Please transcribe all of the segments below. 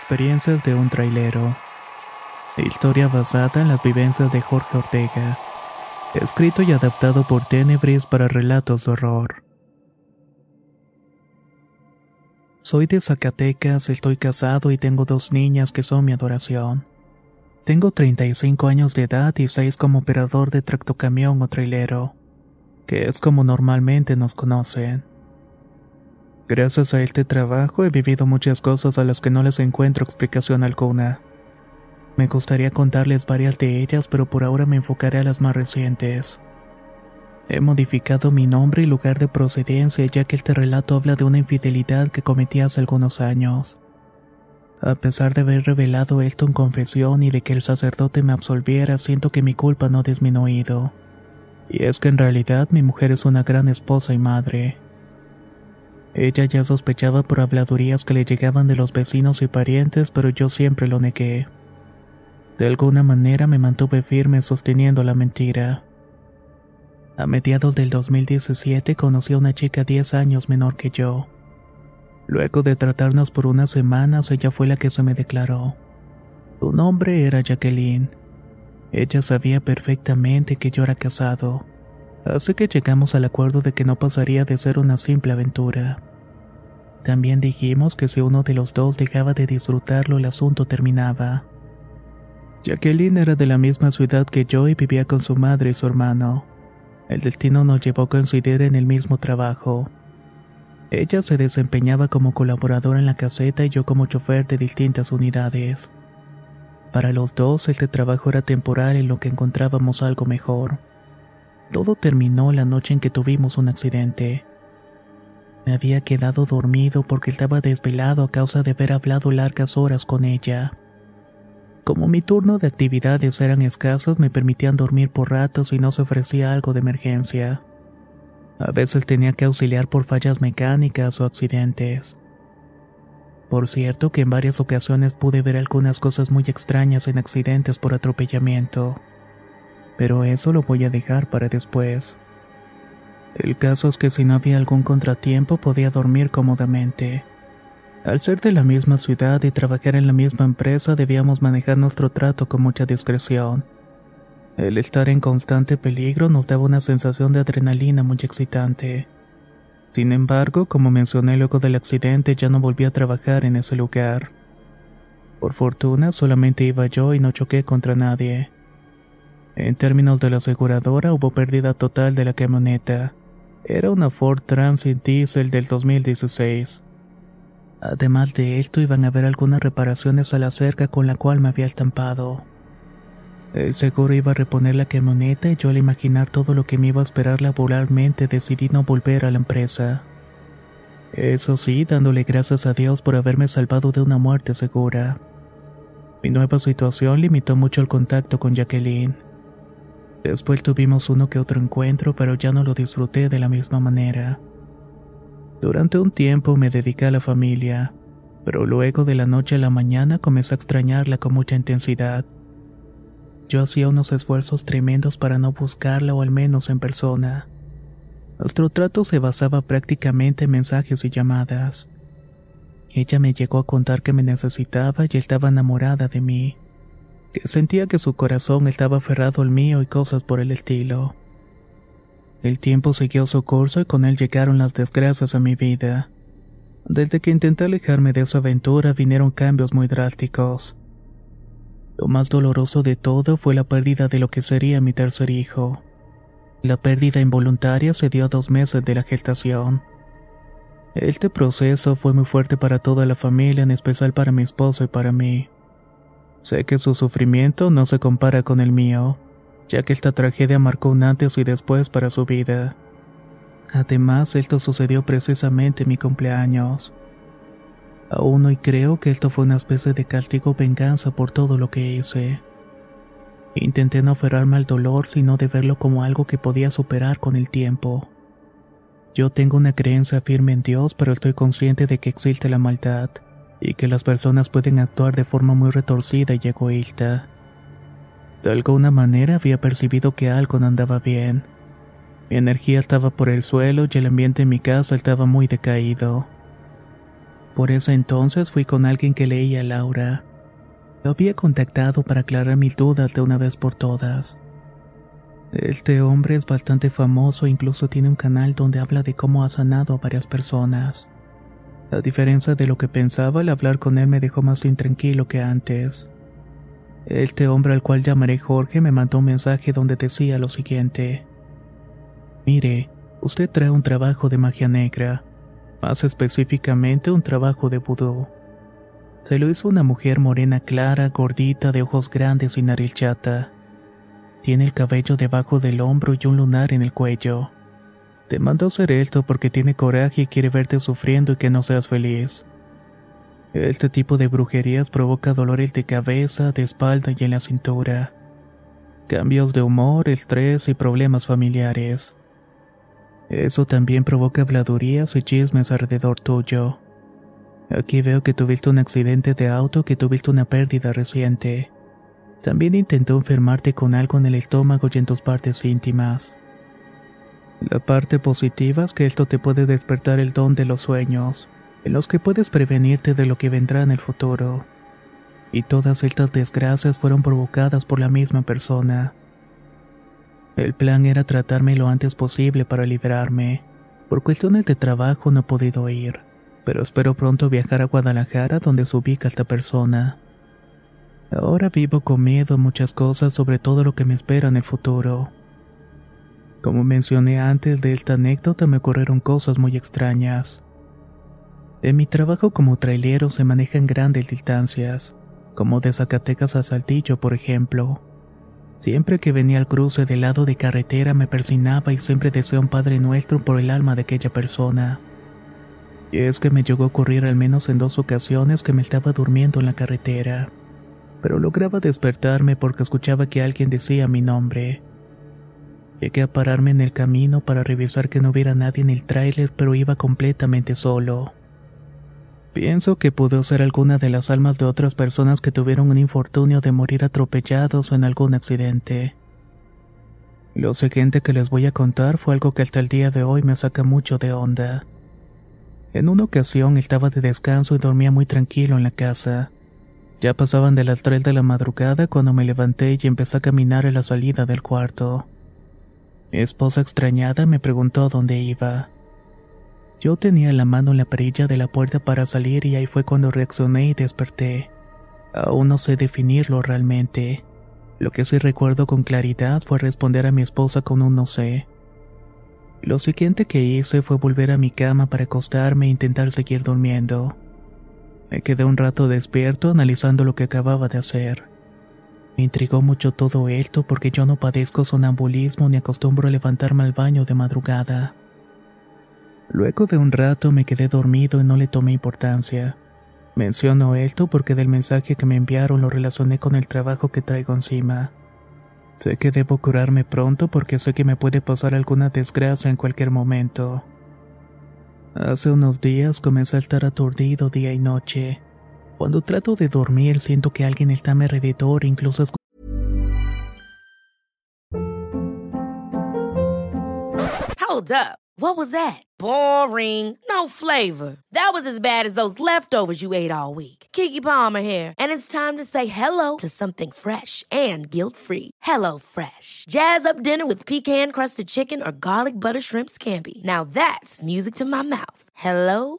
Experiencias de un trailero. Historia basada en las vivencias de Jorge Ortega. Escrito y adaptado por Tenebris para relatos de horror. Soy de Zacatecas, estoy casado y tengo dos niñas que son mi adoración. Tengo 35 años de edad y 6 como operador de tractocamión o trailero, que es como normalmente nos conocen. Gracias a este trabajo he vivido muchas cosas a las que no les encuentro explicación alguna. Me gustaría contarles varias de ellas, pero por ahora me enfocaré a las más recientes. He modificado mi nombre y lugar de procedencia ya que este relato habla de una infidelidad que cometí hace algunos años. A pesar de haber revelado esto en confesión y de que el sacerdote me absolviera, siento que mi culpa no ha disminuido. Y es que en realidad mi mujer es una gran esposa y madre. Ella ya sospechaba por habladurías que le llegaban de los vecinos y parientes, pero yo siempre lo negué. De alguna manera me mantuve firme sosteniendo la mentira. A mediados del 2017 conocí a una chica 10 años menor que yo. Luego de tratarnos por unas semanas, ella fue la que se me declaró. Su nombre era Jacqueline. Ella sabía perfectamente que yo era casado así que llegamos al acuerdo de que no pasaría de ser una simple aventura. También dijimos que si uno de los dos dejaba de disfrutarlo el asunto terminaba. Jacqueline era de la misma ciudad que yo y vivía con su madre y su hermano. El destino nos llevó a coincidir en el mismo trabajo. Ella se desempeñaba como colaboradora en la caseta y yo como chofer de distintas unidades. Para los dos este trabajo era temporal en lo que encontrábamos algo mejor. Todo terminó la noche en que tuvimos un accidente. Me había quedado dormido porque estaba desvelado a causa de haber hablado largas horas con ella. Como mi turno de actividades eran escasos, me permitían dormir por ratos y no se ofrecía algo de emergencia. A veces tenía que auxiliar por fallas mecánicas o accidentes. Por cierto que en varias ocasiones pude ver algunas cosas muy extrañas en accidentes por atropellamiento pero eso lo voy a dejar para después. El caso es que si no había algún contratiempo podía dormir cómodamente. Al ser de la misma ciudad y trabajar en la misma empresa debíamos manejar nuestro trato con mucha discreción. El estar en constante peligro nos daba una sensación de adrenalina muy excitante. Sin embargo, como mencioné luego del accidente, ya no volví a trabajar en ese lugar. Por fortuna, solamente iba yo y no choqué contra nadie. En términos de la aseguradora hubo pérdida total de la camioneta. Era una Ford Transit Diesel del 2016. Además de esto iban a haber algunas reparaciones a la cerca con la cual me había estampado. El seguro iba a reponer la camioneta y yo al imaginar todo lo que me iba a esperar laboralmente decidí no volver a la empresa. Eso sí, dándole gracias a Dios por haberme salvado de una muerte segura. Mi nueva situación limitó mucho el contacto con Jacqueline. Después tuvimos uno que otro encuentro, pero ya no lo disfruté de la misma manera. Durante un tiempo me dediqué a la familia, pero luego de la noche a la mañana comencé a extrañarla con mucha intensidad. Yo hacía unos esfuerzos tremendos para no buscarla o al menos en persona. Nuestro trato se basaba prácticamente en mensajes y llamadas. Ella me llegó a contar que me necesitaba y estaba enamorada de mí sentía que su corazón estaba aferrado al mío y cosas por el estilo. El tiempo siguió su curso y con él llegaron las desgracias a mi vida. Desde que intenté alejarme de esa aventura vinieron cambios muy drásticos. Lo más doloroso de todo fue la pérdida de lo que sería mi tercer hijo. La pérdida involuntaria se dio a dos meses de la gestación. Este proceso fue muy fuerte para toda la familia, en especial para mi esposo y para mí. Sé que su sufrimiento no se compara con el mío, ya que esta tragedia marcó un antes y después para su vida. Además, esto sucedió precisamente en mi cumpleaños. Aún hoy creo que esto fue una especie de castigo venganza por todo lo que hice. Intenté no aferrarme al dolor, sino de verlo como algo que podía superar con el tiempo. Yo tengo una creencia firme en Dios, pero estoy consciente de que existe la maldad y que las personas pueden actuar de forma muy retorcida y egoísta. De alguna manera había percibido que algo no andaba bien mi energía estaba por el suelo y el ambiente en mi casa estaba muy decaído. Por ese entonces fui con alguien que leía Laura. Lo había contactado para aclarar mis dudas de una vez por todas. Este hombre es bastante famoso e incluso tiene un canal donde habla de cómo ha sanado a varias personas. A diferencia de lo que pensaba, el hablar con él me dejó más intranquilo que antes. Este hombre al cual llamaré Jorge me mandó un mensaje donde decía lo siguiente. Mire, usted trae un trabajo de magia negra, más específicamente un trabajo de vudú. Se lo hizo una mujer morena clara, gordita, de ojos grandes y nariz chata. Tiene el cabello debajo del hombro y un lunar en el cuello. Te mandó hacer esto porque tiene coraje y quiere verte sufriendo y que no seas feliz. Este tipo de brujerías provoca dolores de cabeza, de espalda y en la cintura. Cambios de humor, estrés y problemas familiares. Eso también provoca habladurías y chismes alrededor tuyo. Aquí veo que tuviste un accidente de auto, que tuviste una pérdida reciente. También intentó enfermarte con algo en el estómago y en tus partes íntimas. La parte positiva es que esto te puede despertar el don de los sueños, en los que puedes prevenirte de lo que vendrá en el futuro. Y todas estas desgracias fueron provocadas por la misma persona. El plan era tratarme lo antes posible para liberarme. Por cuestiones de trabajo no he podido ir, pero espero pronto viajar a Guadalajara donde se ubica esta persona. Ahora vivo con miedo muchas cosas sobre todo lo que me espera en el futuro. Como mencioné antes de esta anécdota me ocurrieron cosas muy extrañas. En mi trabajo como trailero se manejan grandes distancias, como de Zacatecas a Saltillo por ejemplo. Siempre que venía al cruce del lado de carretera me persinaba y siempre decía un Padre Nuestro por el alma de aquella persona. Y es que me llegó a ocurrir al menos en dos ocasiones que me estaba durmiendo en la carretera, pero lograba despertarme porque escuchaba que alguien decía mi nombre. Llegué a pararme en el camino para revisar que no hubiera nadie en el tráiler, pero iba completamente solo. Pienso que pudo ser alguna de las almas de otras personas que tuvieron un infortunio de morir atropellados o en algún accidente. Lo siguiente que les voy a contar fue algo que hasta el día de hoy me saca mucho de onda. En una ocasión estaba de descanso y dormía muy tranquilo en la casa. Ya pasaban de las 3 de la madrugada cuando me levanté y empecé a caminar a la salida del cuarto. Mi esposa extrañada me preguntó dónde iba. Yo tenía la mano en la perilla de la puerta para salir y ahí fue cuando reaccioné y desperté. Aún no sé definirlo realmente. Lo que sí recuerdo con claridad fue responder a mi esposa con un no sé. Lo siguiente que hice fue volver a mi cama para acostarme e intentar seguir durmiendo. Me quedé un rato despierto analizando lo que acababa de hacer. Me intrigó mucho todo esto porque yo no padezco sonambulismo ni acostumbro a levantarme al baño de madrugada. Luego de un rato me quedé dormido y no le tomé importancia. Menciono esto porque del mensaje que me enviaron lo relacioné con el trabajo que traigo encima. Sé que debo curarme pronto porque sé que me puede pasar alguna desgracia en cualquier momento. Hace unos días comencé a estar aturdido día y noche. Cuando trato de dormir siento que alguien está a mi alrededor, incluso Hold up. What was that? Boring. No flavor. That was as bad as those leftovers you ate all week. Kiki Palmer here, and it's time to say hello to something fresh and guilt-free. Hello Fresh. Jazz up dinner with pecan-crusted chicken or garlic butter shrimp scampi. Now that's music to my mouth. Hello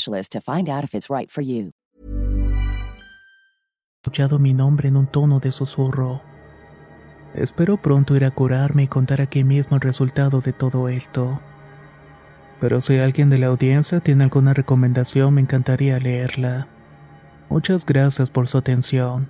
specialist to find out if it's right for you. escuchado mi nombre en un tono de susurro. Espero pronto ir a curarme y contar aquí mismo el resultado de todo esto. Pero si alguien de la audiencia tiene alguna recomendación me encantaría leerla. Muchas gracias por su atención.